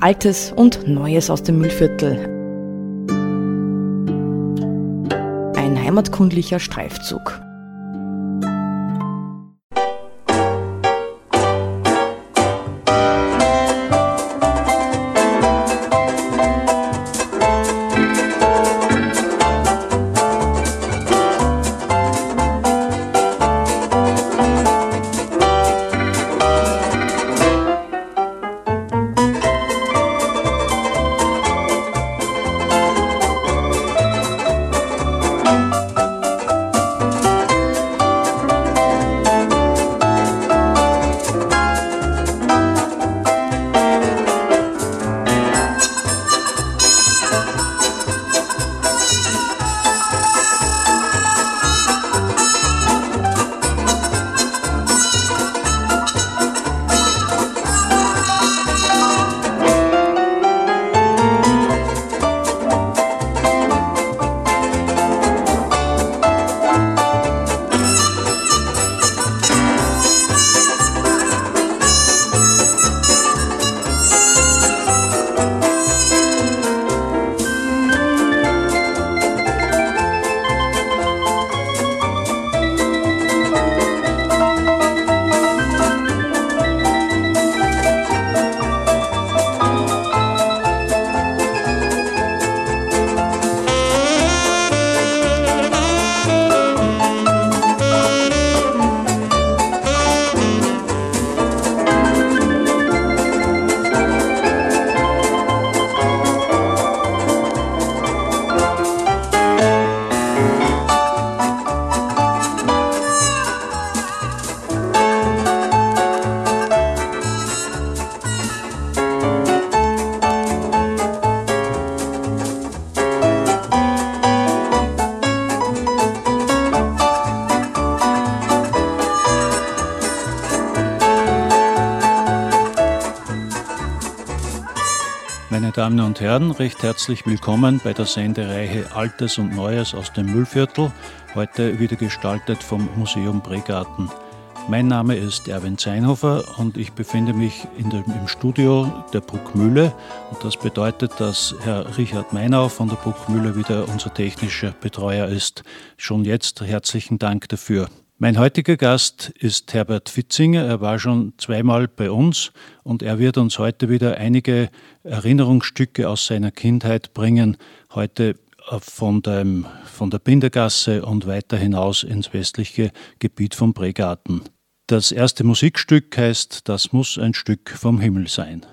Altes und Neues aus dem Müllviertel. Ein heimatkundlicher Streifzug. Und Herren, recht herzlich willkommen bei der Sendereihe Altes und Neues aus dem Müllviertel, heute wieder gestaltet vom Museum Bregarten. Mein Name ist Erwin Zeinhofer und ich befinde mich der, im Studio der Bruckmühle. Und das bedeutet, dass Herr Richard Meinau von der Bruckmühle wieder unser technischer Betreuer ist. Schon jetzt herzlichen Dank dafür. Mein heutiger Gast ist Herbert Fitzinger. Er war schon zweimal bei uns und er wird uns heute wieder einige Erinnerungsstücke aus seiner Kindheit bringen. Heute äh, von, dem, von der Bindergasse und weiter hinaus ins westliche Gebiet von Bregarten. Das erste Musikstück heißt Das muss ein Stück vom Himmel sein.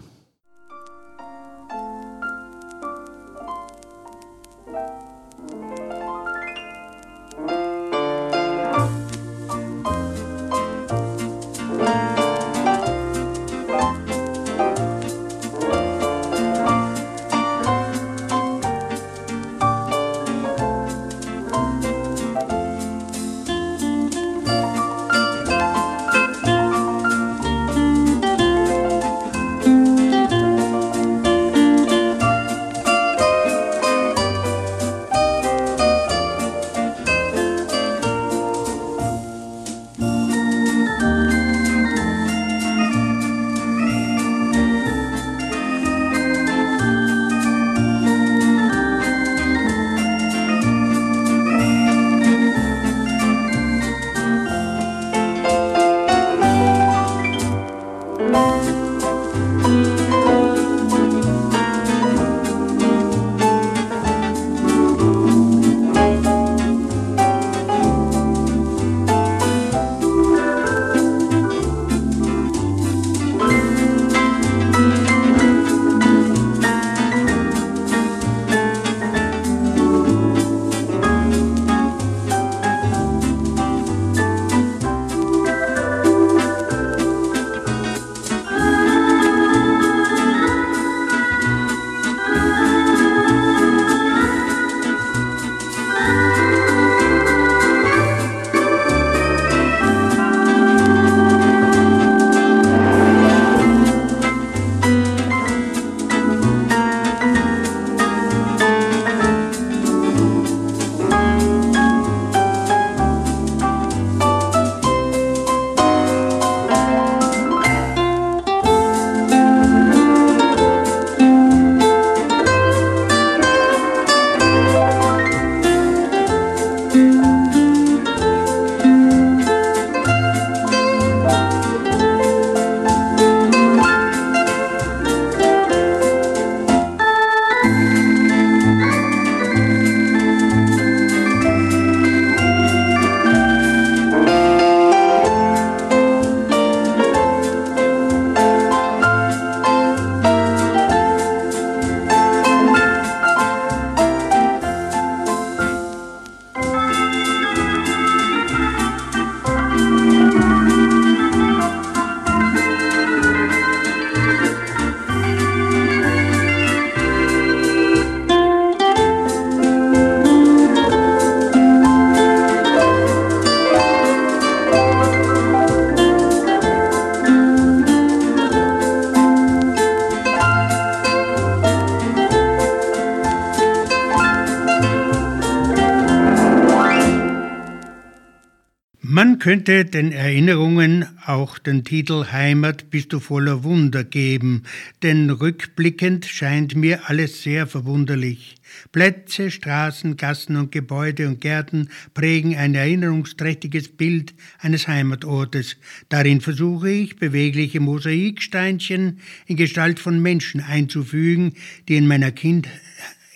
Könnte den Erinnerungen auch den Titel Heimat bist du voller Wunder geben, denn rückblickend scheint mir alles sehr verwunderlich. Plätze, Straßen, Gassen und Gebäude und Gärten prägen ein erinnerungsträchtiges Bild eines Heimatortes. Darin versuche ich, bewegliche Mosaiksteinchen in Gestalt von Menschen einzufügen, die in meiner Kindheit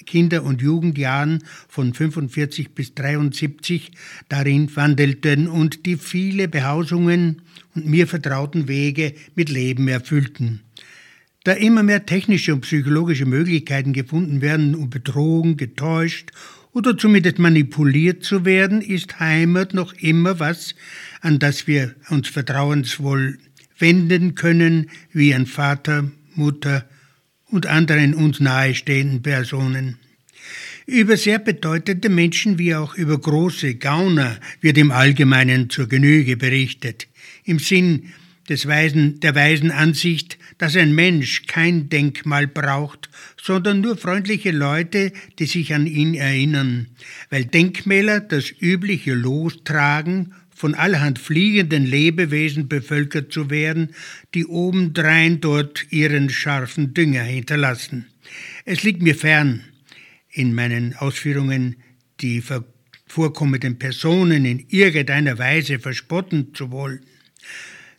Kinder- und Jugendjahren von 45 bis 73 darin wandelten und die viele Behausungen und mir vertrauten Wege mit Leben erfüllten. Da immer mehr technische und psychologische Möglichkeiten gefunden werden, um betrogen, getäuscht oder zumindest manipuliert zu werden, ist Heimat noch immer was, an das wir uns vertrauensvoll wenden können, wie an Vater, Mutter, und anderen uns nahestehenden Personen. Über sehr bedeutende Menschen wie auch über große Gauner wird im Allgemeinen zur Genüge berichtet, im Sinn des weisen, der weisen Ansicht, dass ein Mensch kein Denkmal braucht, sondern nur freundliche Leute, die sich an ihn erinnern, weil Denkmäler das übliche Los tragen von allerhand fliegenden Lebewesen bevölkert zu werden, die obendrein dort ihren scharfen Dünger hinterlassen. Es liegt mir fern, in meinen Ausführungen die vorkommenden Personen in irgendeiner Weise verspotten zu wollen,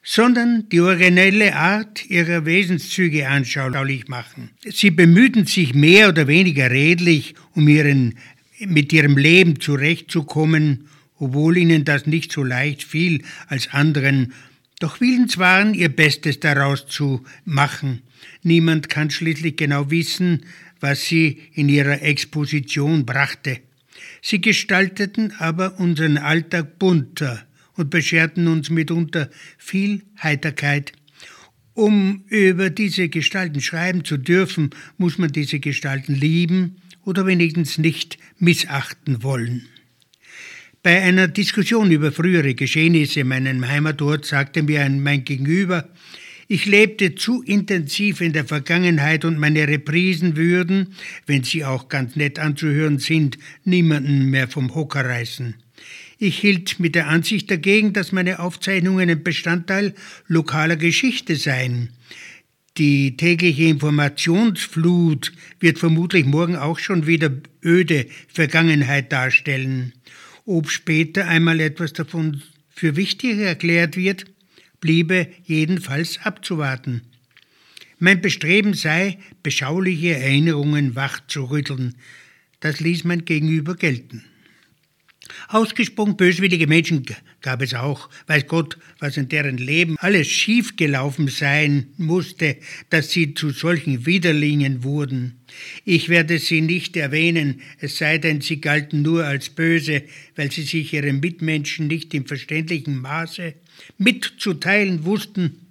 sondern die originelle Art ihrer Wesenszüge anschaulich machen. Sie bemühten sich mehr oder weniger redlich, um ihren, mit ihrem Leben zurechtzukommen obwohl ihnen das nicht so leicht fiel als anderen, doch willens waren, ihr Bestes daraus zu machen. Niemand kann schließlich genau wissen, was sie in ihrer Exposition brachte. Sie gestalteten aber unseren Alltag bunter und bescherten uns mitunter viel Heiterkeit. Um über diese Gestalten schreiben zu dürfen, muss man diese Gestalten lieben oder wenigstens nicht missachten wollen. Bei einer Diskussion über frühere Geschehnisse in meinem Heimatort sagte mir mein Gegenüber, ich lebte zu intensiv in der Vergangenheit und meine Reprisen würden, wenn sie auch ganz nett anzuhören sind, niemanden mehr vom Hocker reißen. Ich hielt mit der Ansicht dagegen, dass meine Aufzeichnungen ein Bestandteil lokaler Geschichte seien. Die tägliche Informationsflut wird vermutlich morgen auch schon wieder öde Vergangenheit darstellen. Ob später einmal etwas davon für wichtig erklärt wird, bliebe jedenfalls abzuwarten. Mein Bestreben sei, beschauliche Erinnerungen wach zu rütteln. Das ließ mein Gegenüber gelten. Ausgesprochen böswillige Menschen gab es auch. Weiß Gott, was in deren Leben alles schiefgelaufen sein musste, dass sie zu solchen Widerlingen wurden. Ich werde sie nicht erwähnen, es sei denn, sie galten nur als böse, weil sie sich ihren Mitmenschen nicht im verständlichen Maße mitzuteilen wussten.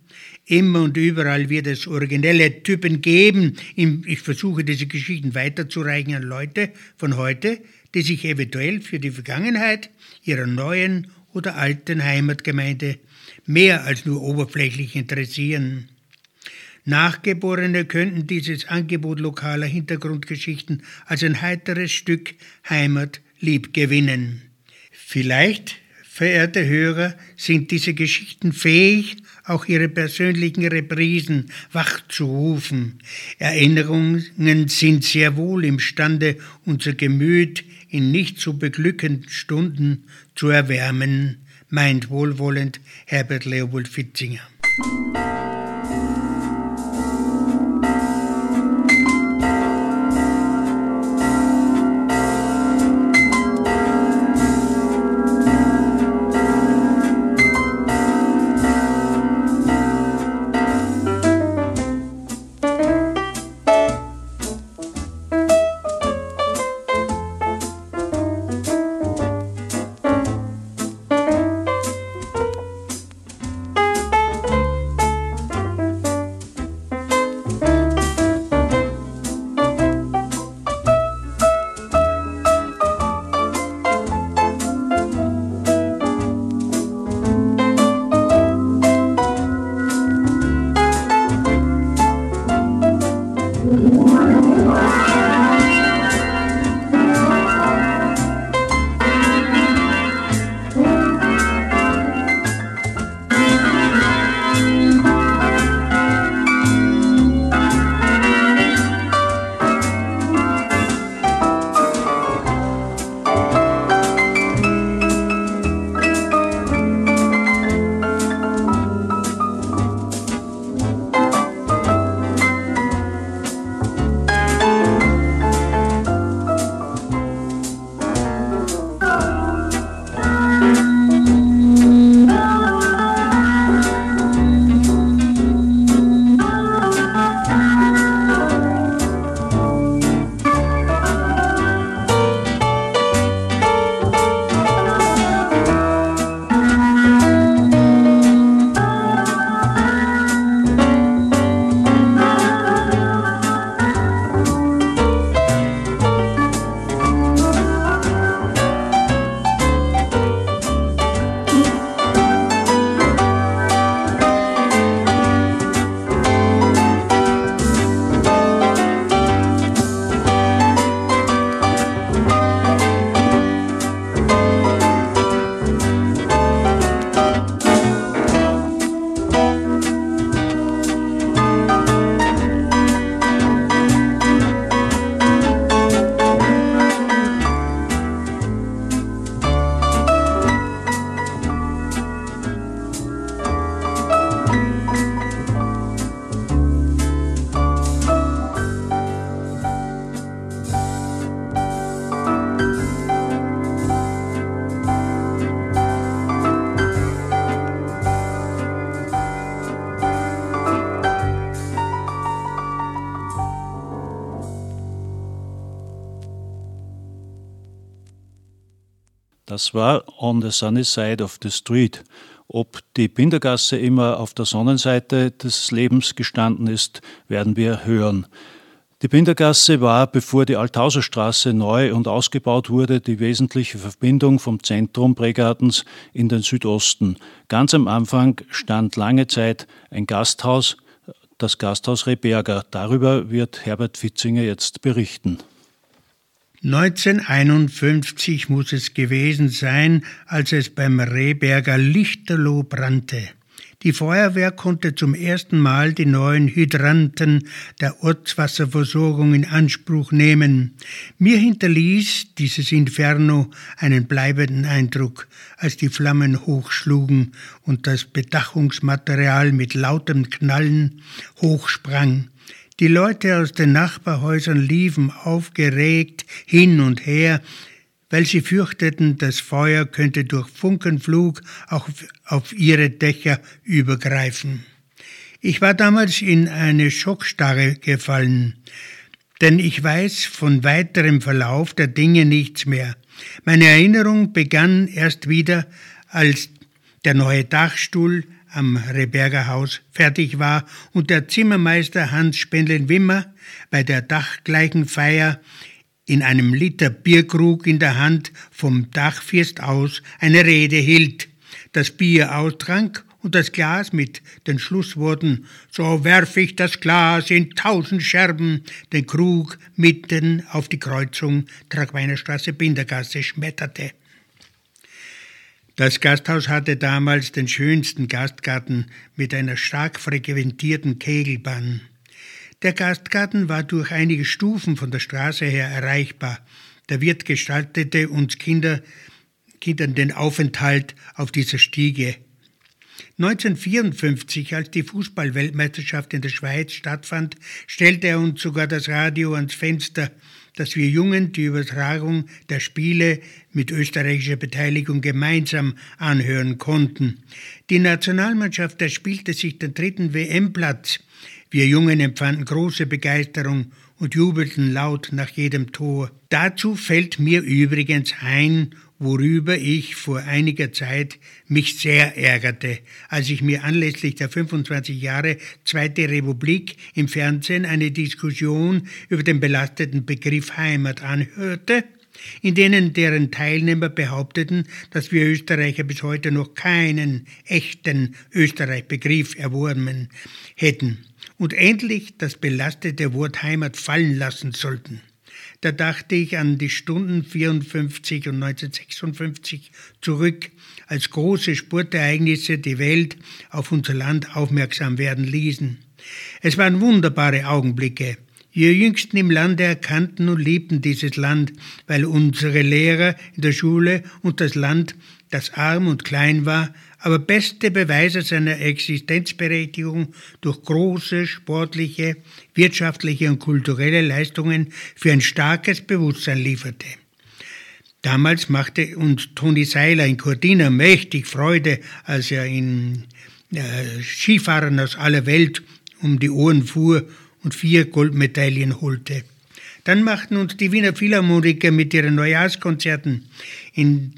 Immer und überall wird es originelle Typen geben. Ich versuche diese Geschichten weiterzureichen an Leute von heute, die sich eventuell für die Vergangenheit ihrer neuen oder alten Heimatgemeinde mehr als nur oberflächlich interessieren. Nachgeborene könnten dieses Angebot lokaler Hintergrundgeschichten als ein heiteres Stück Heimat lieb gewinnen. Vielleicht, verehrte Hörer, sind diese Geschichten fähig, auch ihre persönlichen Reprisen wachzurufen. Erinnerungen sind sehr wohl imstande, unser Gemüt in nicht so beglückenden Stunden zu erwärmen, meint wohlwollend Herbert Leopold Fitzinger. Das war On the Sunny Side of the Street. Ob die Bindergasse immer auf der Sonnenseite des Lebens gestanden ist, werden wir hören. Die Bindergasse war, bevor die Althauserstraße neu und ausgebaut wurde, die wesentliche Verbindung vom Zentrum Pregartens in den Südosten. Ganz am Anfang stand lange Zeit ein Gasthaus, das Gasthaus Reberger. Darüber wird Herbert Fitzinger jetzt berichten. 1951 muss es gewesen sein, als es beim Rehberger Lichterloh brannte. Die Feuerwehr konnte zum ersten Mal die neuen Hydranten der Ortswasserversorgung in Anspruch nehmen. Mir hinterließ dieses Inferno einen bleibenden Eindruck, als die Flammen hochschlugen und das Bedachungsmaterial mit lautem Knallen hochsprang. Die Leute aus den Nachbarhäusern liefen aufgeregt hin und her, weil sie fürchteten, das Feuer könnte durch Funkenflug auch auf ihre Dächer übergreifen. Ich war damals in eine Schockstarre gefallen, denn ich weiß von weiterem Verlauf der Dinge nichts mehr. Meine Erinnerung begann erst wieder, als der neue Dachstuhl am Reberger Haus fertig war und der Zimmermeister Hans Spendlen-Wimmer bei der dachgleichen Feier in einem Liter Bierkrug in der Hand vom Dachfirst aus eine Rede hielt, das Bier austrank und das Glas mit den Schlussworten So werf ich das Glas in tausend Scherben, den Krug mitten auf die Kreuzung Tragweinerstraße Bindergasse schmetterte. Das Gasthaus hatte damals den schönsten Gastgarten mit einer stark frequentierten Kegelbahn. Der Gastgarten war durch einige Stufen von der Straße her erreichbar. Der Wirt gestaltete uns Kinder, Kindern den Aufenthalt auf dieser Stiege. 1954, als die Fußballweltmeisterschaft in der Schweiz stattfand, stellte er uns sogar das Radio ans Fenster dass wir Jungen die Übertragung der Spiele mit österreichischer Beteiligung gemeinsam anhören konnten. Die Nationalmannschaft erspielte sich den dritten WM-Platz. Wir Jungen empfanden große Begeisterung und jubelten laut nach jedem Tor. Dazu fällt mir übrigens ein worüber ich vor einiger Zeit mich sehr ärgerte, als ich mir anlässlich der 25 Jahre Zweite Republik im Fernsehen eine Diskussion über den belasteten Begriff Heimat anhörte, in denen deren Teilnehmer behaupteten, dass wir Österreicher bis heute noch keinen echten Österreich-Begriff erworben hätten und endlich das belastete Wort Heimat fallen lassen sollten. Da dachte ich an die Stunden 54 und 1956 zurück, als große Sportereignisse die Welt auf unser Land aufmerksam werden ließen. Es waren wunderbare Augenblicke. Wir Jüngsten im Lande erkannten und liebten dieses Land, weil unsere Lehrer in der Schule und das Land, das arm und klein war, aber beste Beweise seiner Existenzberechtigung durch große sportliche, wirtschaftliche und kulturelle Leistungen für ein starkes Bewusstsein lieferte. Damals machte uns Toni Seiler in Cortina mächtig Freude, als er in äh, Skifahrern aus aller Welt um die Ohren fuhr und vier Goldmedaillen holte. Dann machten uns die Wiener Philharmoniker mit ihren Neujahrskonzerten in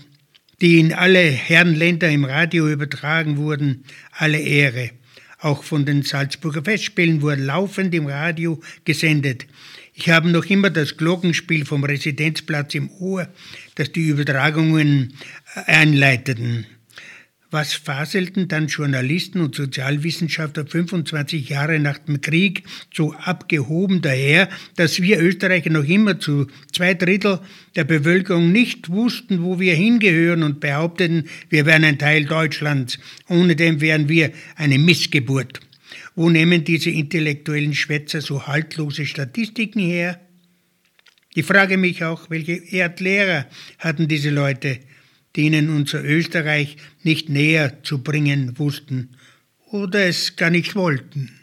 die in alle Herrenländer im Radio übertragen wurden, alle Ehre. Auch von den Salzburger Festspielen wurde laufend im Radio gesendet. Ich habe noch immer das Glockenspiel vom Residenzplatz im Ohr, das die Übertragungen einleiteten. Was faselten dann Journalisten und Sozialwissenschaftler 25 Jahre nach dem Krieg so abgehoben daher, dass wir Österreicher noch immer zu zwei Drittel der Bevölkerung nicht wussten, wo wir hingehören und behaupteten, wir wären ein Teil Deutschlands. Ohne dem wären wir eine Missgeburt. Wo nehmen diese intellektuellen Schwätzer so haltlose Statistiken her? Ich frage mich auch, welche Art Lehrer hatten diese Leute? Denen unser Österreich nicht näher zu bringen wussten oder es gar nicht wollten.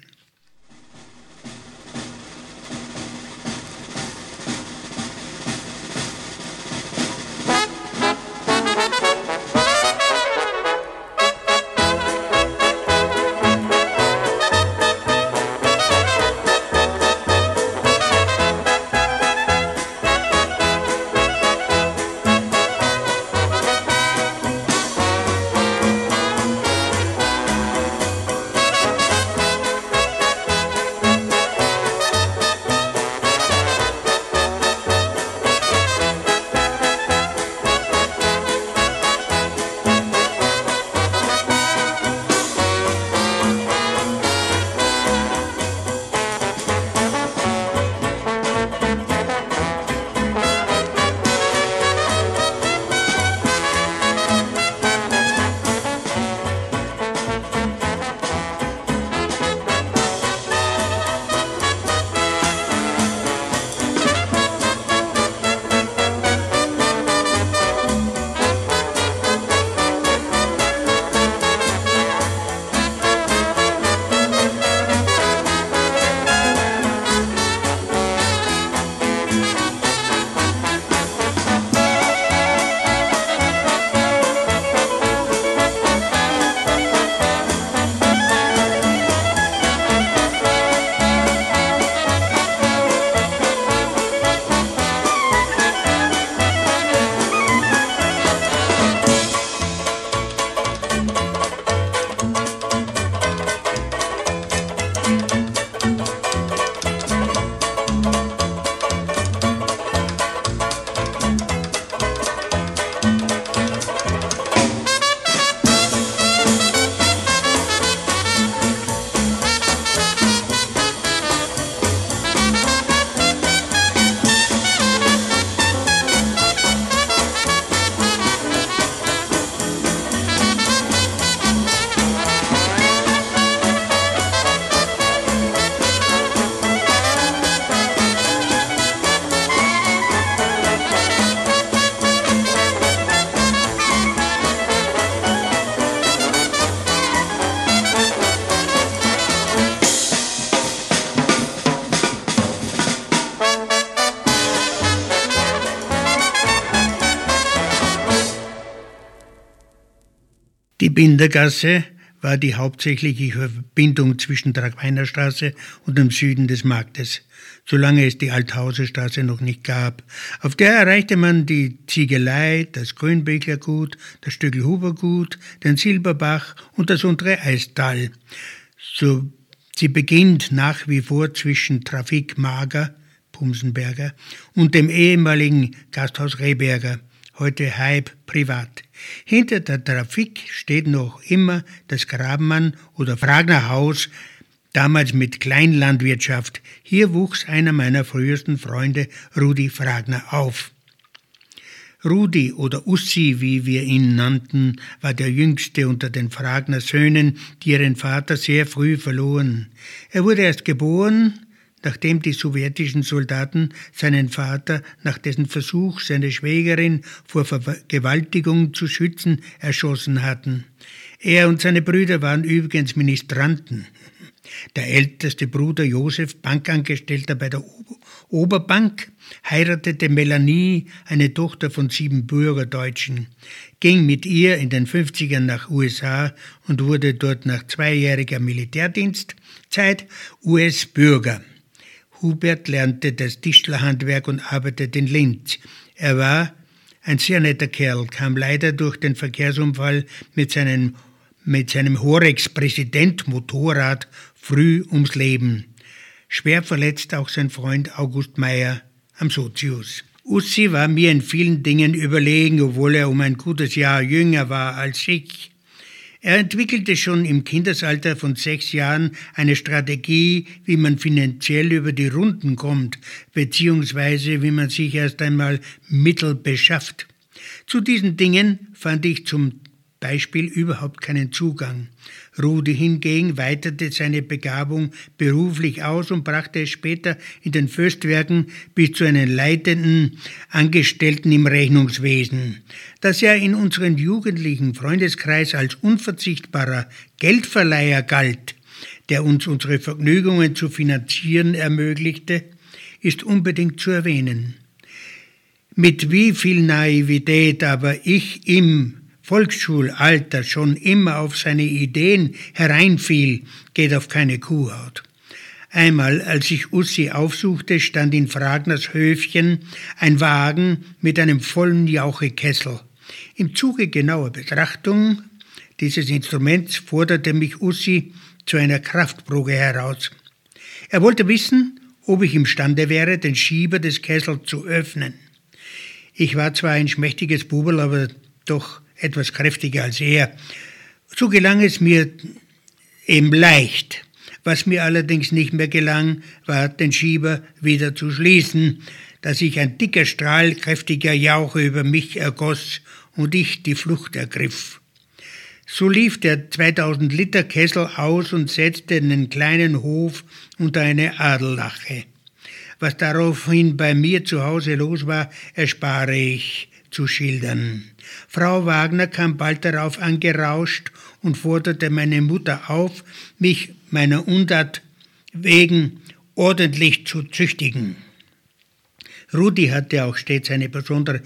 Bindergasse war die hauptsächliche Verbindung zwischen Tragweinerstraße und dem Süden des Marktes, solange es die Althauserstraße noch nicht gab. Auf der erreichte man die Ziegelei, das Grünbeckler Gut, das Stöckelhuber Gut, den Silberbach und das untere Eistal. So, sie beginnt nach wie vor zwischen Trafik Mager, Pumsenberger, und dem ehemaligen Gasthaus Rehberger, heute Hype privat. Hinter der Trafik steht noch immer das Grabenmann oder Fragner Haus, damals mit Kleinlandwirtschaft. Hier wuchs einer meiner frühesten Freunde, Rudi Fragner, auf. Rudi oder Ussi, wie wir ihn nannten, war der jüngste unter den Fragner Söhnen, die ihren Vater sehr früh verloren. Er wurde erst geboren, nachdem die sowjetischen Soldaten seinen Vater nach dessen Versuch, seine Schwägerin vor Vergewaltigung zu schützen, erschossen hatten. Er und seine Brüder waren übrigens Ministranten. Der älteste Bruder Josef, Bankangestellter bei der Oberbank, heiratete Melanie, eine Tochter von sieben Bürgerdeutschen, ging mit ihr in den 50ern nach USA und wurde dort nach zweijähriger Militärdienstzeit US-Bürger. Hubert lernte das Tischlerhandwerk und arbeitete in Linz. Er war ein sehr netter Kerl, kam leider durch den Verkehrsunfall mit seinem, mit seinem Horex-Präsident-Motorrad früh ums Leben. Schwer verletzt auch sein Freund August Meyer am Sozius. Ussi war mir in vielen Dingen überlegen, obwohl er um ein gutes Jahr jünger war als ich. Er entwickelte schon im Kindesalter von sechs Jahren eine Strategie, wie man finanziell über die Runden kommt, beziehungsweise wie man sich erst einmal Mittel beschafft. Zu diesen Dingen fand ich zum Beispiel überhaupt keinen Zugang. Rudi hingegen weitete seine Begabung beruflich aus und brachte es später in den Föstwerken bis zu einem leitenden Angestellten im Rechnungswesen. Dass er in unserem jugendlichen Freundeskreis als unverzichtbarer Geldverleiher galt, der uns unsere Vergnügungen zu finanzieren ermöglichte, ist unbedingt zu erwähnen. Mit wie viel Naivität aber ich im Volksschulalter schon immer auf seine Ideen hereinfiel, geht auf keine Kuhhaut. Einmal, als ich Ussi aufsuchte, stand in Fragners Höfchen ein Wagen mit einem vollen Jauchekessel. Im Zuge genauer Betrachtung dieses Instruments forderte mich Ussi zu einer Kraftprobe heraus. Er wollte wissen, ob ich imstande wäre, den Schieber des Kessels zu öffnen. Ich war zwar ein schmächtiges Bubel, aber doch etwas kräftiger als er. So gelang es mir eben leicht. Was mir allerdings nicht mehr gelang, war den Schieber wieder zu schließen, da sich ein dicker Strahl kräftiger Jauche über mich ergoss und ich die Flucht ergriff. So lief der 2000 Liter Kessel aus und setzte den kleinen Hof unter eine Adellache. Was daraufhin bei mir zu Hause los war, erspare ich zu schildern. Frau Wagner kam bald darauf angerauscht und forderte meine Mutter auf, mich meiner Untat wegen ordentlich zu züchtigen. Rudi hatte auch stets eine besondere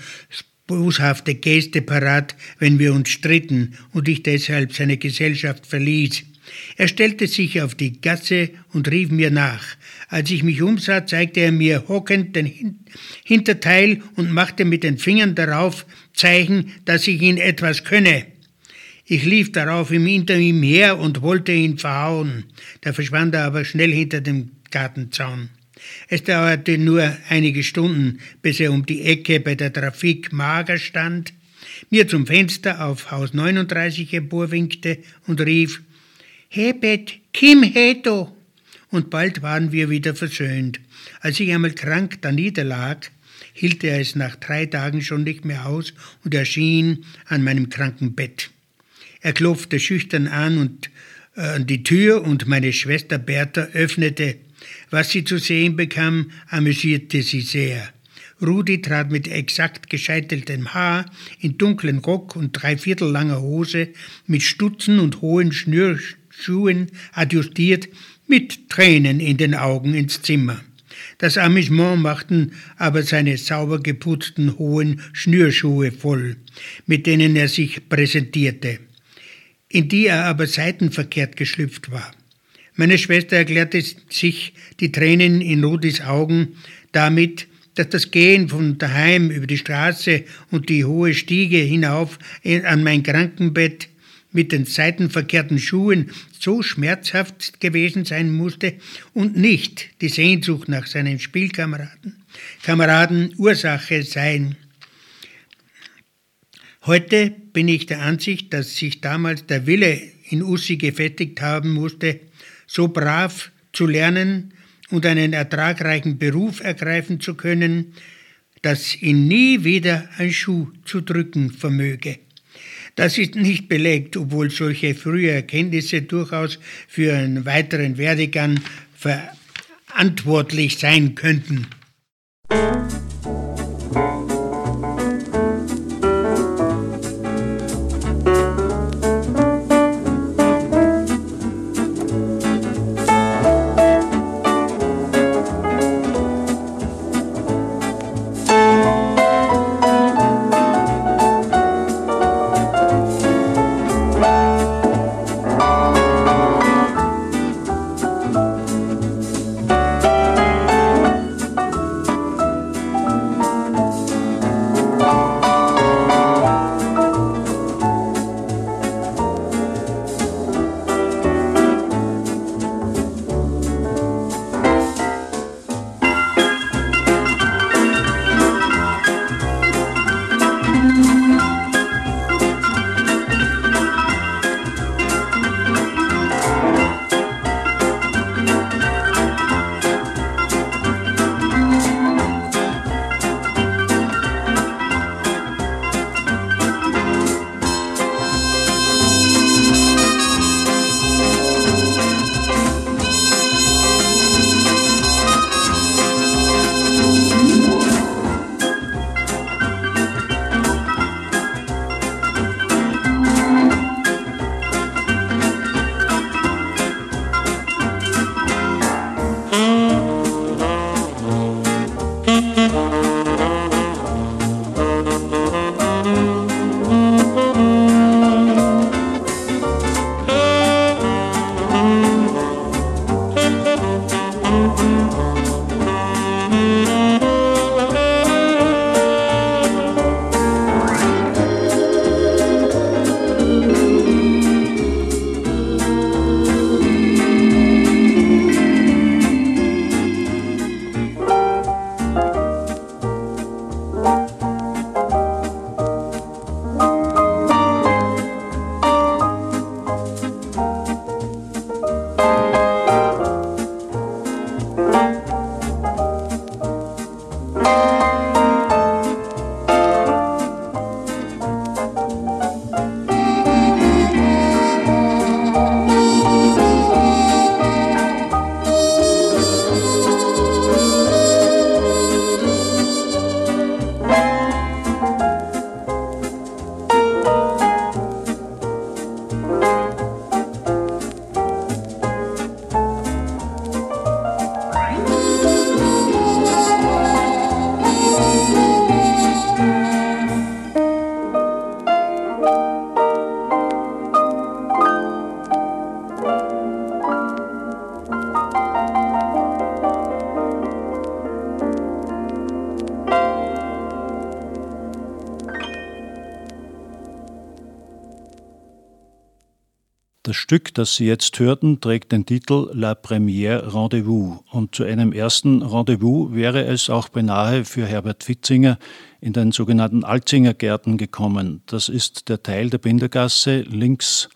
boshafte Geste parat, wenn wir uns stritten und ich deshalb seine Gesellschaft verließ. Er stellte sich auf die Gasse und rief mir nach. Als ich mich umsah, zeigte er mir hockend den Hinterteil und machte mit den Fingern darauf Zeichen, dass ich ihn etwas könne. Ich lief darauf ihm hinter ihm her und wollte ihn verhauen. Da verschwand er aber schnell hinter dem Gartenzaun. Es dauerte nur einige Stunden, bis er um die Ecke bei der Trafik mager stand, mir zum Fenster auf Haus 39 emporwinkte und rief, Hebet, Kim Heto! Und bald waren wir wieder versöhnt. Als ich einmal krank da niederlag, hielt er es nach drei Tagen schon nicht mehr aus und erschien an meinem Krankenbett. Er klopfte schüchtern an und äh, die Tür und meine Schwester Bertha öffnete. Was sie zu sehen bekam, amüsierte sie sehr. Rudi trat mit exakt gescheiteltem Haar, in dunklen Rock und dreiviertel langer Hose, mit Stutzen und hohen Schnür Schuhen adjustiert, mit Tränen in den Augen ins Zimmer. Das Amüsement machten aber seine sauber geputzten hohen Schnürschuhe voll, mit denen er sich präsentierte. in die er aber seitenverkehrt geschlüpft war. Meine Schwester erklärte sich die Tränen in Rudis Augen damit, dass das Gehen von daheim über die Straße und die hohe Stiege hinauf an mein Krankenbett mit den seitenverkehrten Schuhen so schmerzhaft gewesen sein musste und nicht die Sehnsucht nach seinen Spielkameraden Kameraden Ursache sein. Heute bin ich der Ansicht, dass sich damals der Wille in Ussi gefestigt haben musste, so brav zu lernen und einen ertragreichen Beruf ergreifen zu können, dass ihn nie wieder ein Schuh zu drücken vermöge. Das ist nicht belegt, obwohl solche frühe Erkenntnisse durchaus für einen weiteren Werdegang verantwortlich sein könnten. Stück, das Sie jetzt hörten, trägt den Titel La Première Rendezvous und zu einem ersten Rendezvous wäre es auch beinahe für Herbert Fitzinger in den sogenannten Alzinger Gärten gekommen. Das ist der Teil der Bindergasse links,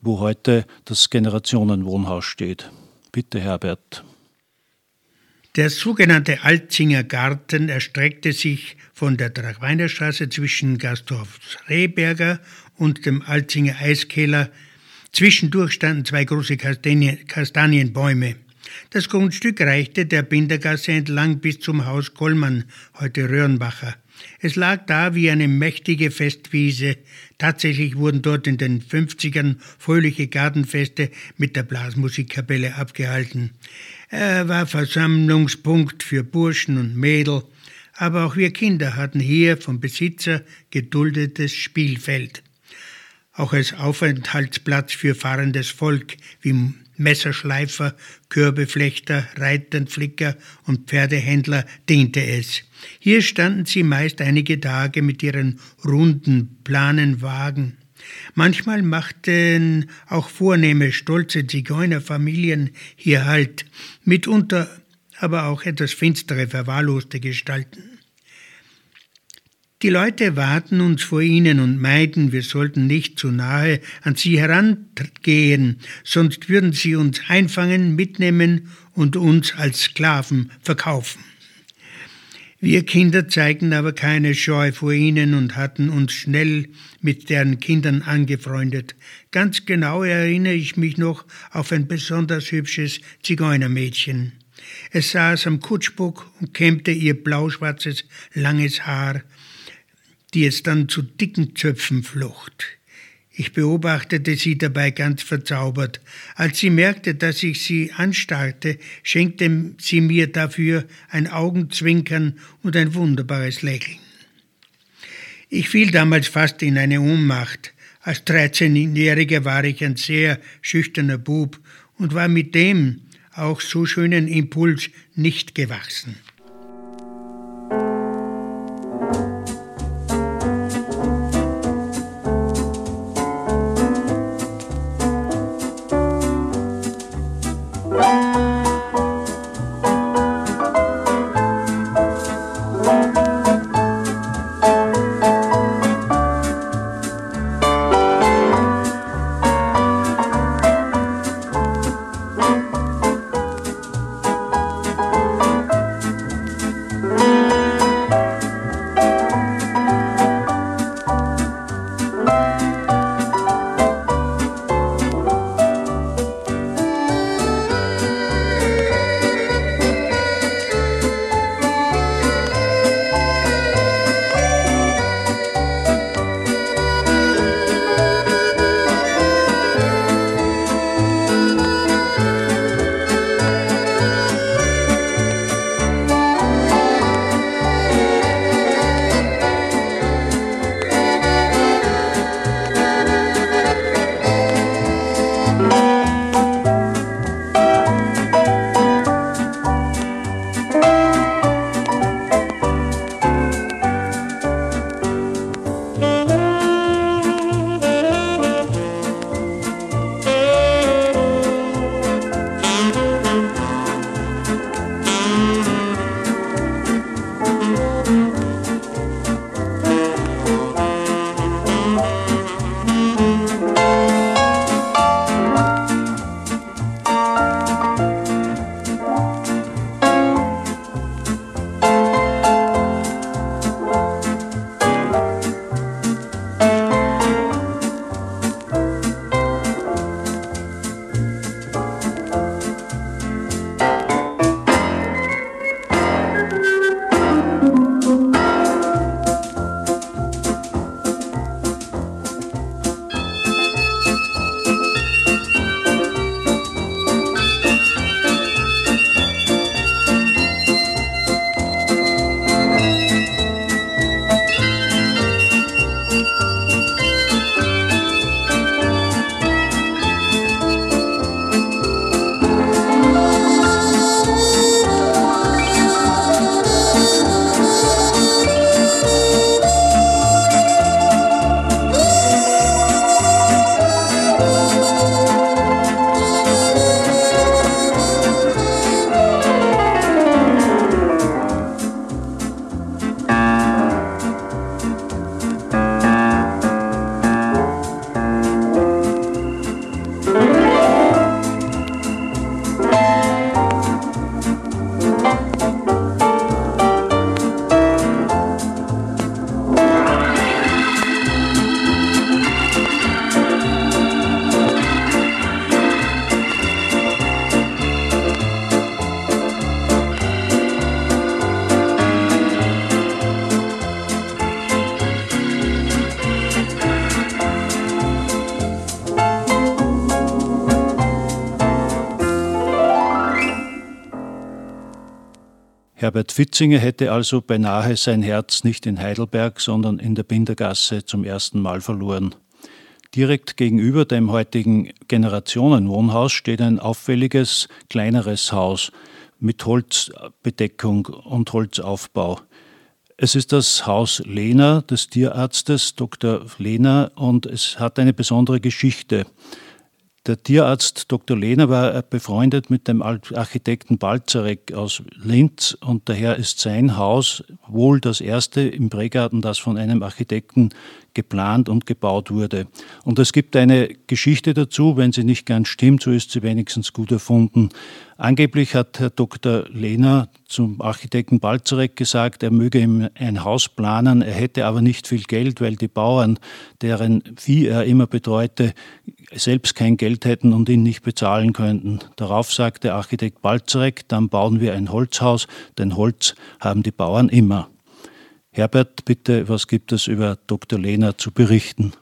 wo heute das Generationenwohnhaus steht. Bitte, Herbert. Der sogenannte Alzinger Garten erstreckte sich von der Tragweinerstraße zwischen Gasthof Rehberger und dem Alzinger Eiskeller Zwischendurch standen zwei große Kastanienbäume. Das Grundstück reichte der Bindergasse entlang bis zum Haus Kollmann, heute Röhrenbacher. Es lag da wie eine mächtige Festwiese. Tatsächlich wurden dort in den 50ern fröhliche Gartenfeste mit der Blasmusikkapelle abgehalten. Er war Versammlungspunkt für Burschen und Mädel, aber auch wir Kinder hatten hier vom Besitzer geduldetes Spielfeld. Auch als Aufenthaltsplatz für fahrendes Volk wie Messerschleifer, Körbeflechter, Reitenflicker und Pferdehändler diente es. Hier standen sie meist einige Tage mit ihren runden, planen Wagen. Manchmal machten auch vornehme, stolze Zigeunerfamilien hier Halt, mitunter aber auch etwas finstere, verwahrloste Gestalten. Die Leute warten uns vor ihnen und meiden, wir sollten nicht zu nahe an sie herangehen, sonst würden sie uns einfangen, mitnehmen und uns als Sklaven verkaufen. Wir Kinder zeigten aber keine Scheu vor ihnen und hatten uns schnell mit deren Kindern angefreundet. Ganz genau erinnere ich mich noch auf ein besonders hübsches Zigeunermädchen. Es saß am Kutschbock und kämmte ihr blauschwarzes, langes Haar, die es dann zu dicken Zöpfen flocht. Ich beobachtete sie dabei ganz verzaubert. Als sie merkte, dass ich sie anstarrte, schenkte sie mir dafür ein Augenzwinkern und ein wunderbares Lächeln. Ich fiel damals fast in eine Ohnmacht. Als 13-Jähriger war ich ein sehr schüchterner Bub und war mit dem auch so schönen Impuls nicht gewachsen. Herbert Fitzinger hätte also beinahe sein Herz nicht in Heidelberg, sondern in der Bindergasse zum ersten Mal verloren. Direkt gegenüber dem heutigen Generationenwohnhaus steht ein auffälliges, kleineres Haus mit Holzbedeckung und Holzaufbau. Es ist das Haus Lehner des Tierarztes Dr. Lehner und es hat eine besondere Geschichte. Der Tierarzt Dr. Lehner war befreundet mit dem Architekten Balzarek aus Linz und daher ist sein Haus wohl das erste im Prägarten, das von einem Architekten geplant und gebaut wurde. Und es gibt eine Geschichte dazu, wenn sie nicht ganz stimmt, so ist sie wenigstens gut erfunden. Angeblich hat Herr Dr. Lehner zum Architekten Balzarek gesagt, er möge ihm ein Haus planen, er hätte aber nicht viel Geld, weil die Bauern, deren Vieh er immer betreute, selbst kein Geld hätten und ihn nicht bezahlen könnten. Darauf sagte Architekt Balzarek, dann bauen wir ein Holzhaus, denn Holz haben die Bauern immer. Herbert, bitte, was gibt es über Dr. Lehner zu berichten?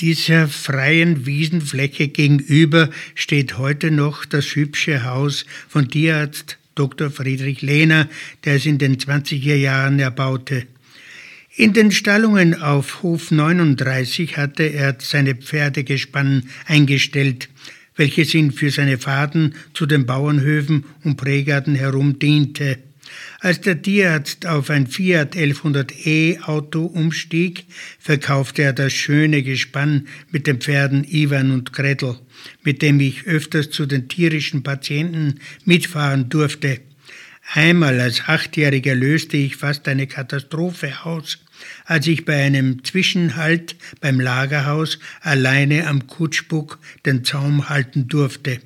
Dieser freien Wiesenfläche gegenüber steht heute noch das hübsche Haus von Tierarzt Dr. Friedrich Lehner, der es in den 20er Jahren erbaute. In den Stallungen auf Hof 39 hatte er seine Pferdegespann eingestellt, welches ihn für seine Fahrten zu den Bauernhöfen und Prägarten herum diente. Als der Tierarzt auf ein Fiat 1100e Auto umstieg, verkaufte er das schöne Gespann mit den Pferden Ivan und Gretel, mit dem ich öfters zu den tierischen Patienten mitfahren durfte. Einmal als Achtjähriger löste ich fast eine Katastrophe aus, als ich bei einem Zwischenhalt beim Lagerhaus alleine am Kutschbuck den Zaum halten durfte.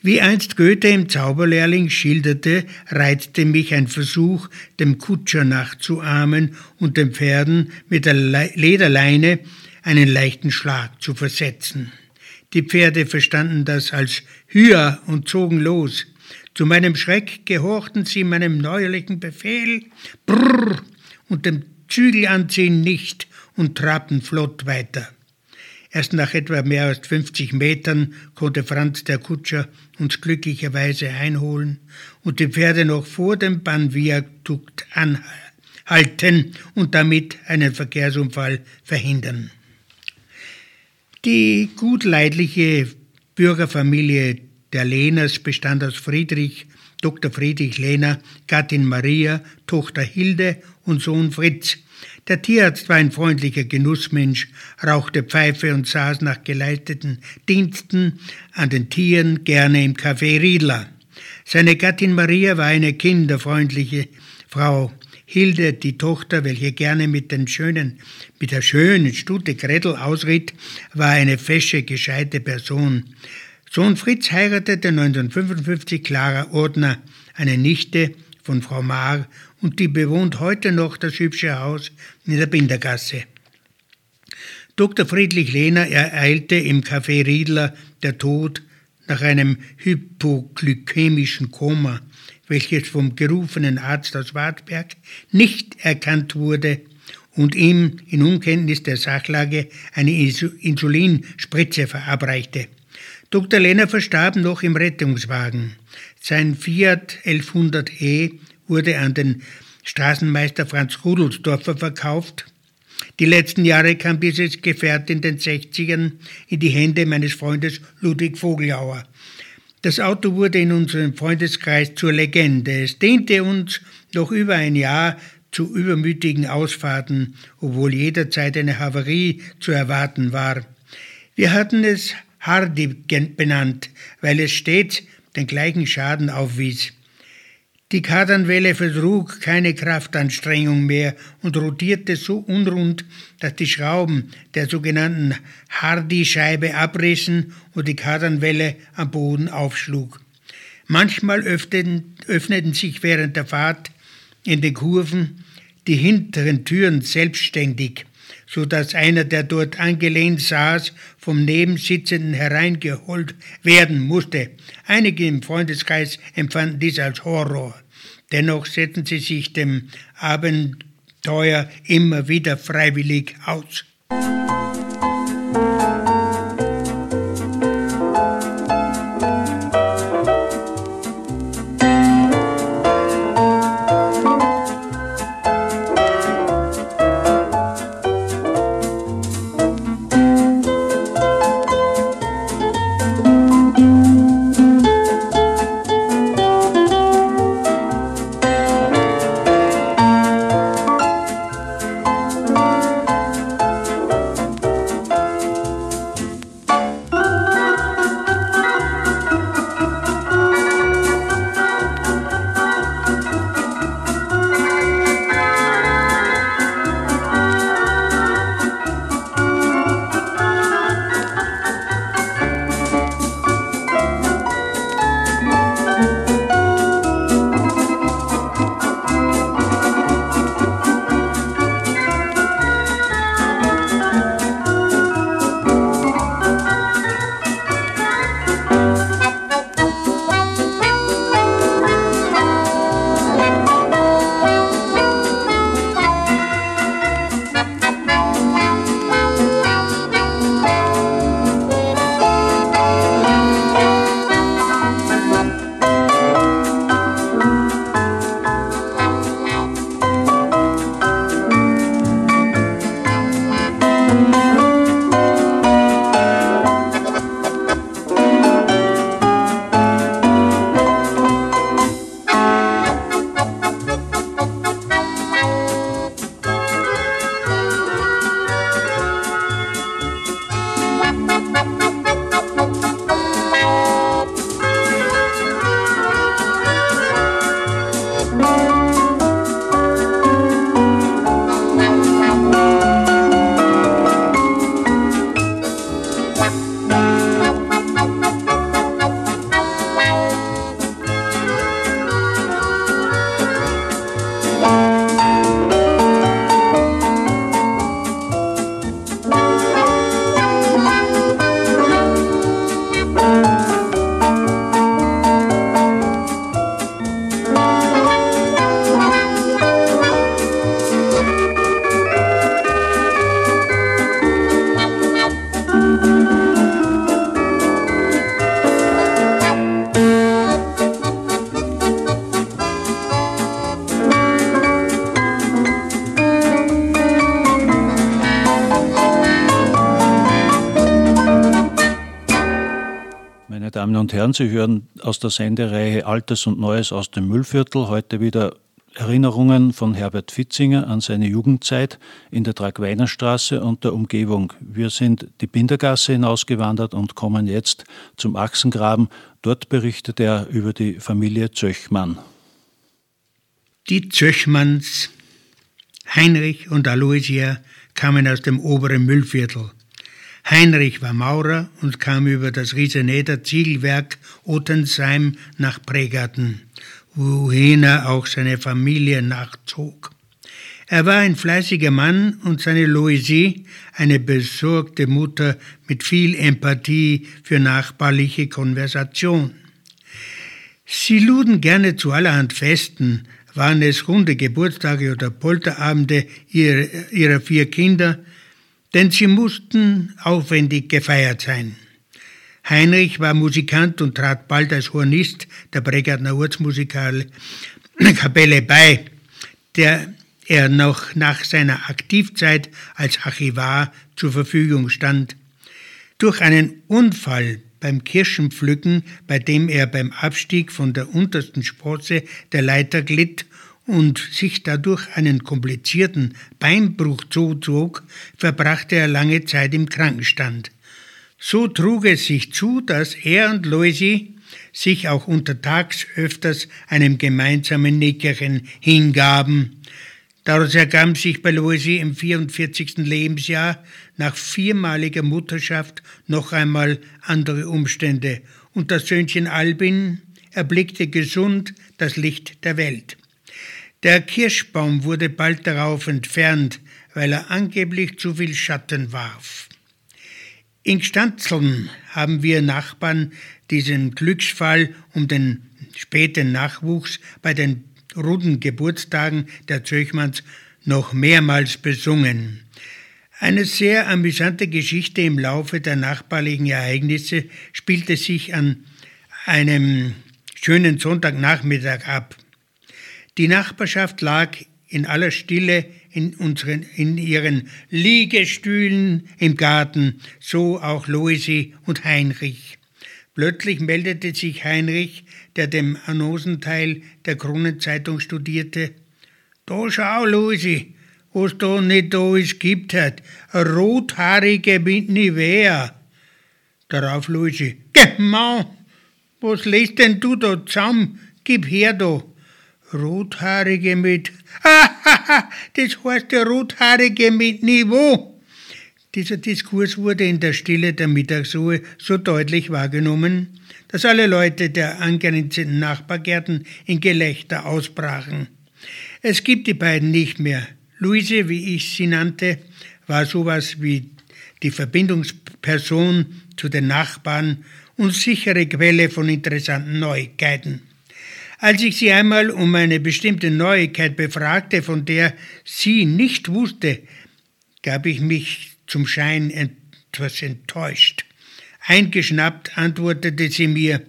Wie einst Goethe im Zauberlehrling schilderte, reizte mich ein Versuch, dem Kutscher nachzuahmen und den Pferden mit der Lederleine einen leichten Schlag zu versetzen. Die Pferde verstanden das als Hüa und zogen los. Zu meinem Schreck gehorchten sie meinem neuerlichen Befehl, brrr, und dem Zügel anziehen nicht und trabten flott weiter. Erst nach etwa mehr als 50 Metern konnte Franz der Kutscher uns glücklicherweise einholen und die Pferde noch vor dem Bahnviadukt anhalten und damit einen Verkehrsunfall verhindern. Die gutleidliche Bürgerfamilie der Lehners bestand aus Friedrich, Dr. Friedrich Lehner, Gattin Maria, Tochter Hilde und Sohn Fritz, der Tierarzt war ein freundlicher Genussmensch, rauchte Pfeife und saß nach geleisteten Diensten an den Tieren gerne im Café Riedler. Seine Gattin Maria war eine kinderfreundliche Frau. Hilde, die Tochter, welche gerne mit den schönen, mit der schönen Stute Gretel ausritt, war eine fesche, gescheite Person. Sohn Fritz heiratete 1955 Clara Ordner, eine Nichte von Frau Maar und die bewohnt heute noch das hübsche Haus in der Bindergasse. Dr. Friedrich Lehner ereilte im Café Riedler der Tod nach einem hypoglykämischen Koma, welches vom gerufenen Arzt aus Wartberg nicht erkannt wurde und ihm in Unkenntnis der Sachlage eine Insulinspritze verabreichte. Dr. Lehner verstarb noch im Rettungswagen. Sein Fiat 1100e wurde an den Straßenmeister Franz Rudelsdorfer verkauft. Die letzten Jahre kam dieses Gefährt in den 60ern in die Hände meines Freundes Ludwig Vogelauer. Das Auto wurde in unserem Freundeskreis zur Legende. Es diente uns noch über ein Jahr zu übermütigen Ausfahrten, obwohl jederzeit eine Havarie zu erwarten war. Wir hatten es Hardy benannt, weil es stets den gleichen Schaden aufwies. Die Kardanwelle vertrug keine Kraftanstrengung mehr und rotierte so unrund, dass die Schrauben der sogenannten Hardy-Scheibe abrissen und die Kardanwelle am Boden aufschlug. Manchmal öffneten, öffneten sich während der Fahrt in den Kurven die hinteren Türen selbstständig, so dass einer, der dort angelehnt saß, vom Nebensitzenden hereingeholt werden musste. Einige im Freundeskreis empfanden dies als Horror. Dennoch setzten sie sich dem Abenteuer immer wieder freiwillig aus. Und Herren, Sie hören aus der Sendereihe Altes und Neues aus dem Müllviertel heute wieder Erinnerungen von Herbert Fitzinger an seine Jugendzeit in der Tragweinerstraße und der Umgebung. Wir sind die Bindergasse hinausgewandert und kommen jetzt zum Achsengraben. Dort berichtet er über die Familie Zöchmann. Die Zöchmanns, Heinrich und Aloysia, kamen aus dem oberen Müllviertel. Heinrich war Maurer und kam über das Rieseneder Ziegelwerk Ottensheim nach Pregarten wohin er auch seine Familie nachzog. Er war ein fleißiger Mann und seine Loisie eine besorgte Mutter mit viel Empathie für nachbarliche Konversation. Sie luden gerne zu allerhand Festen, waren es runde Geburtstage oder Polterabende ihrer, ihrer vier Kinder, denn sie mussten aufwendig gefeiert sein. Heinrich war Musikant und trat bald als Hornist der Bregartner Ortsmusikal Kapelle bei, der er noch nach seiner Aktivzeit als Archivar zur Verfügung stand. Durch einen Unfall beim Kirschenpflücken, bei dem er beim Abstieg von der untersten Sprosse der Leiter glitt und sich dadurch einen komplizierten Beinbruch zuzog, verbrachte er lange Zeit im Krankenstand. So trug es sich zu, dass er und Loisi sich auch untertags öfters einem gemeinsamen Nickerchen hingaben. Daraus ergaben sich bei Loisi im 44. Lebensjahr nach viermaliger Mutterschaft noch einmal andere Umstände und das Söhnchen Albin erblickte gesund das Licht der Welt. Der Kirschbaum wurde bald darauf entfernt, weil er angeblich zu viel Schatten warf. In Stanzeln haben wir Nachbarn diesen Glücksfall um den späten Nachwuchs bei den runden Geburtstagen der Zöchmanns noch mehrmals besungen. Eine sehr amüsante Geschichte im Laufe der nachbarlichen Ereignisse spielte sich an einem schönen Sonntagnachmittag ab. Die Nachbarschaft lag in aller Stille in, unseren, in ihren Liegestühlen im Garten, so auch Loisi und Heinrich. Plötzlich meldete sich Heinrich, der dem Annosenteil der Kronenzeitung studierte. Da schau, Loisi, was da nicht da ist, gibt hat. Rothaarige mit Nivea. Darauf Loisi, Geh, Mann, was lässt denn du da zusammen? Gib her da. Rothaarige mit, das heißt der Rothaarige mit Niveau. Dieser Diskurs wurde in der Stille der Mittagsruhe so deutlich wahrgenommen, dass alle Leute der angrenzenden Nachbargärten in Gelächter ausbrachen. Es gibt die beiden nicht mehr. Luise, wie ich sie nannte, war sowas wie die Verbindungsperson zu den Nachbarn und sichere Quelle von interessanten Neuigkeiten. Als ich sie einmal um eine bestimmte Neuigkeit befragte, von der sie nicht wusste, gab ich mich zum Schein etwas enttäuscht. Eingeschnappt antwortete sie mir,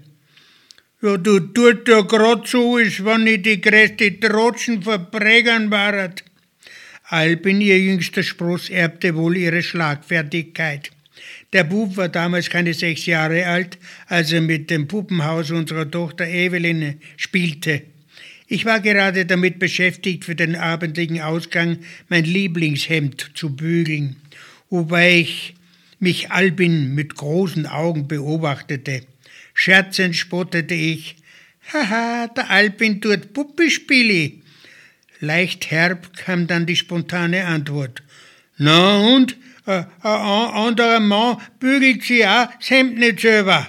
ja, du tut ja grad so, als wenn ich die größte Trotschen verbrägern waret. Albin, ihr jüngster Spross, erbte wohl ihre Schlagfertigkeit. Der Bub war damals keine sechs Jahre alt, als er mit dem Puppenhaus unserer Tochter Eveline spielte. Ich war gerade damit beschäftigt, für den abendlichen Ausgang mein Lieblingshemd zu bügeln, wobei ich mich Albin mit großen Augen beobachtete. Scherzend spottete ich, Haha, der Albin tut Puppespiele. Leicht herb kam dann die spontane Antwort. Na und? Ein anderer Mann bügelt sie auch Hemd nicht selber.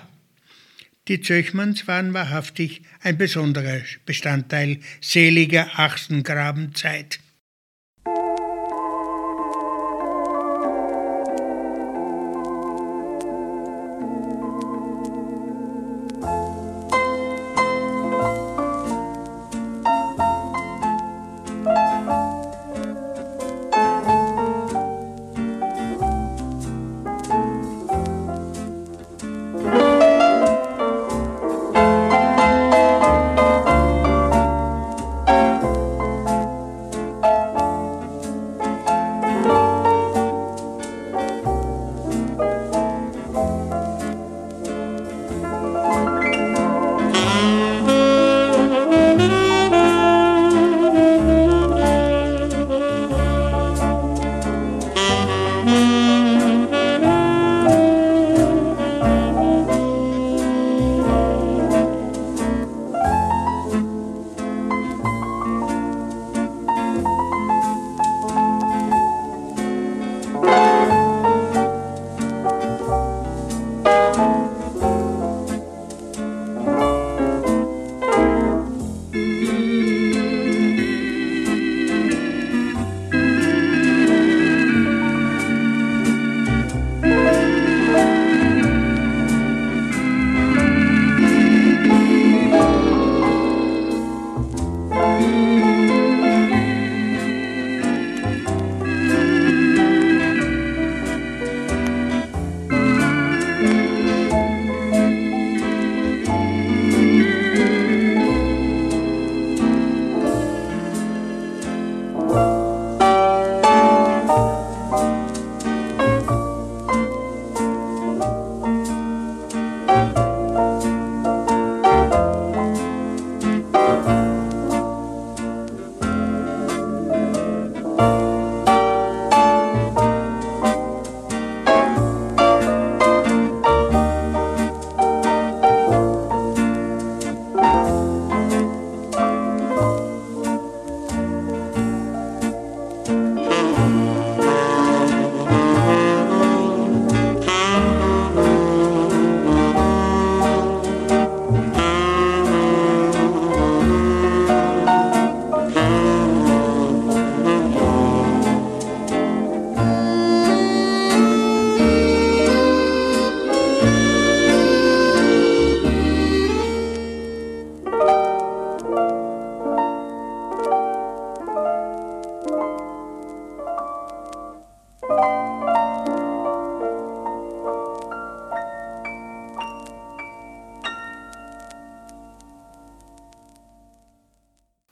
Die Zöchmanns waren wahrhaftig ein besonderer Bestandteil seliger Achsengrabenzeit.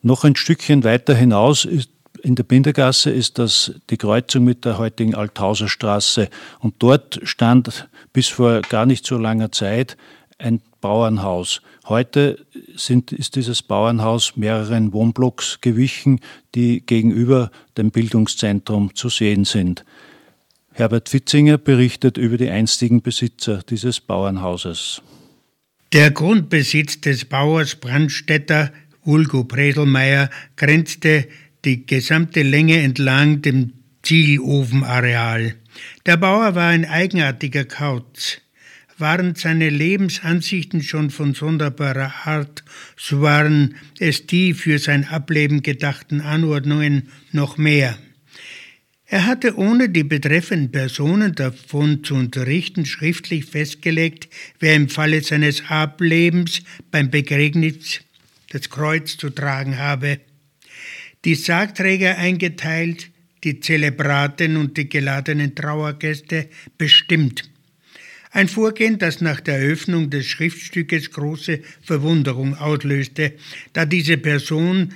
Noch ein Stückchen weiter hinaus ist in der Bindergasse ist das die Kreuzung mit der heutigen Althauser Straße. Und dort stand bis vor gar nicht so langer Zeit ein Bauernhaus. Heute sind, ist dieses Bauernhaus mehreren Wohnblocks gewichen, die gegenüber dem Bildungszentrum zu sehen sind. Herbert Fitzinger berichtet über die einstigen Besitzer dieses Bauernhauses. Der Grundbesitz des Bauers Brandstätter Ulgo Predelmeier grenzte die gesamte Länge entlang dem Zielofenareal. Der Bauer war ein eigenartiger Kauz. Waren seine Lebensansichten schon von sonderbarer Art, so waren es die für sein Ableben gedachten Anordnungen noch mehr. Er hatte ohne die betreffenden Personen davon zu unterrichten schriftlich festgelegt, wer im Falle seines Ablebens beim Begräbnis das Kreuz zu tragen habe. Die Sargträger eingeteilt, die Zelebraten und die geladenen Trauergäste bestimmt. Ein Vorgehen, das nach der Eröffnung des Schriftstückes große Verwunderung auslöste, da diese Person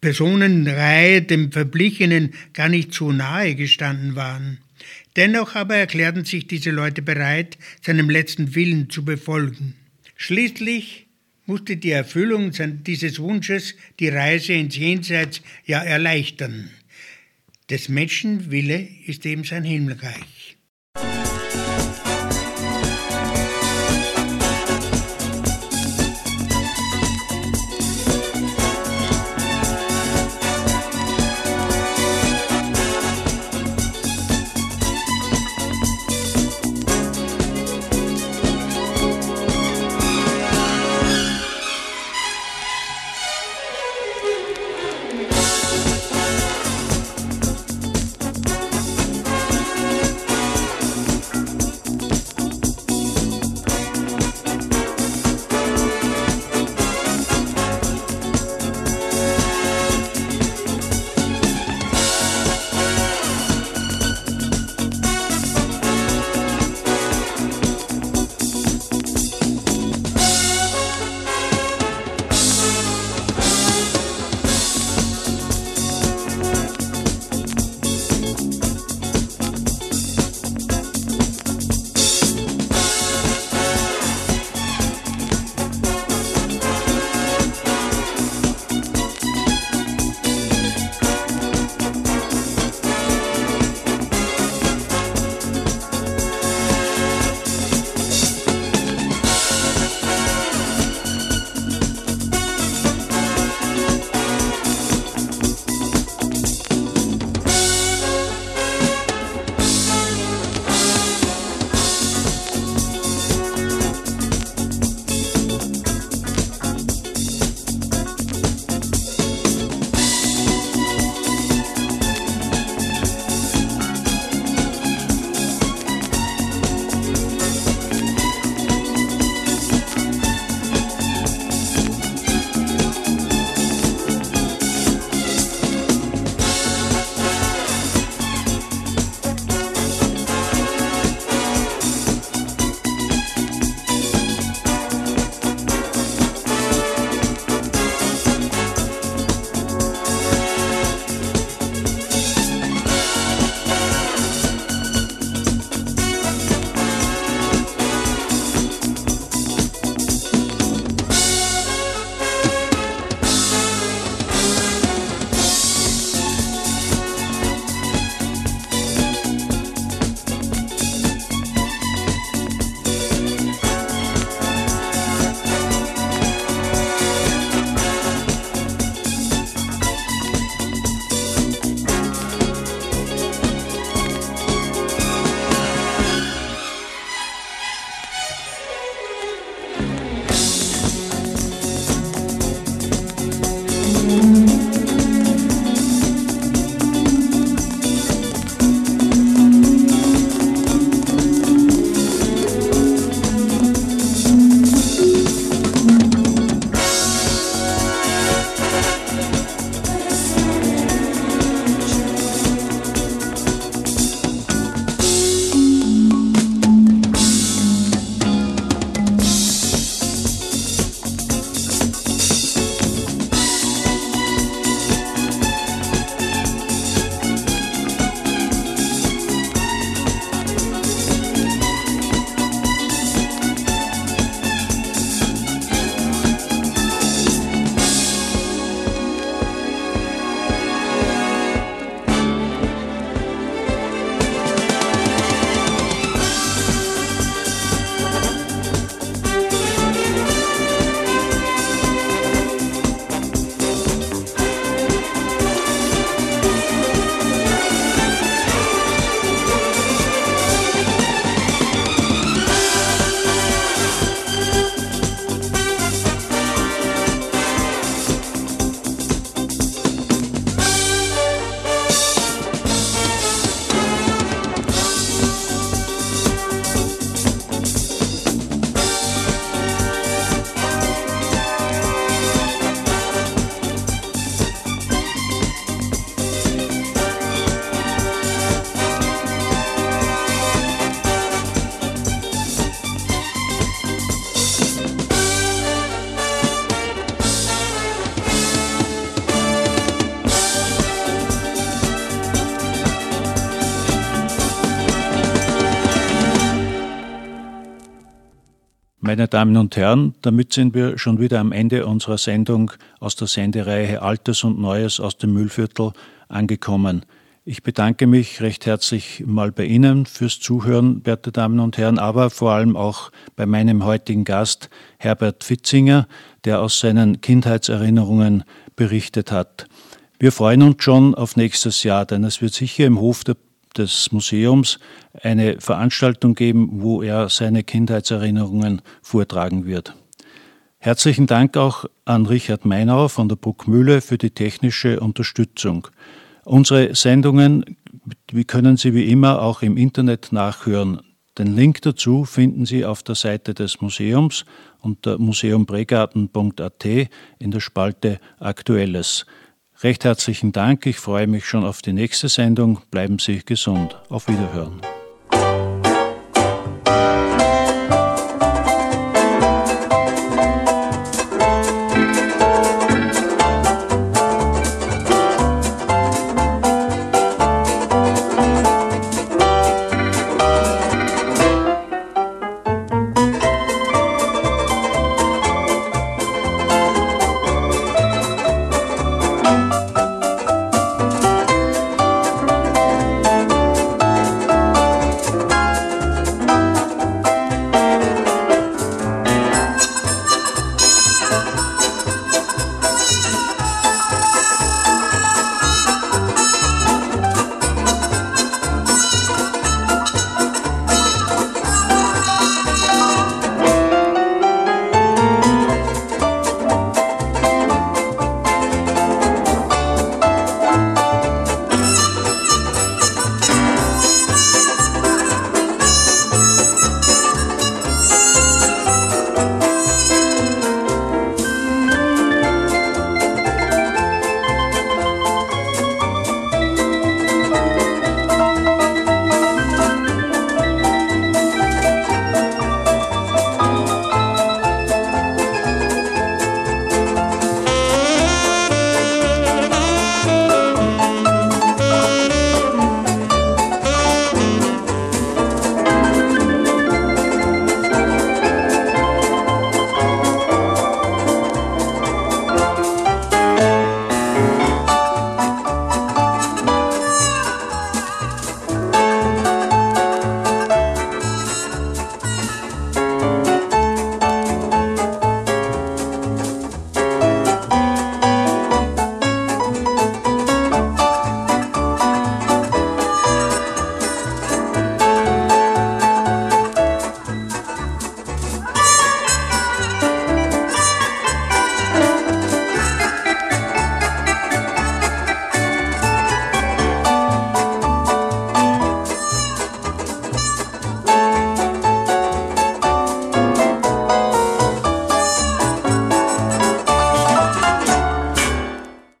Personenreihe dem Verblichenen gar nicht so nahe gestanden waren. Dennoch aber erklärten sich diese Leute bereit, seinem letzten Willen zu befolgen. Schließlich musste die Erfüllung dieses Wunsches die Reise ins Jenseits ja erleichtern. Des Menschen Wille ist eben sein Himmelreich. Meine Damen und Herren, damit sind wir schon wieder am Ende unserer Sendung aus der Sendereihe Altes und Neues aus dem Müllviertel angekommen. Ich bedanke mich recht herzlich mal bei Ihnen fürs Zuhören, werte Damen und Herren, aber vor allem auch bei meinem heutigen Gast Herbert Fitzinger, der aus seinen Kindheitserinnerungen berichtet hat. Wir freuen uns schon auf nächstes Jahr, denn es wird sicher im Hof der des Museums eine Veranstaltung geben, wo er seine Kindheitserinnerungen vortragen wird. Herzlichen Dank auch an Richard Meinauer von der Bruckmühle für die technische Unterstützung. Unsere Sendungen können Sie wie immer auch im Internet nachhören. Den Link dazu finden Sie auf der Seite des Museums unter museumbregarten.at in der Spalte Aktuelles. Recht herzlichen Dank. Ich freue mich schon auf die nächste Sendung. Bleiben Sie gesund. Auf Wiederhören.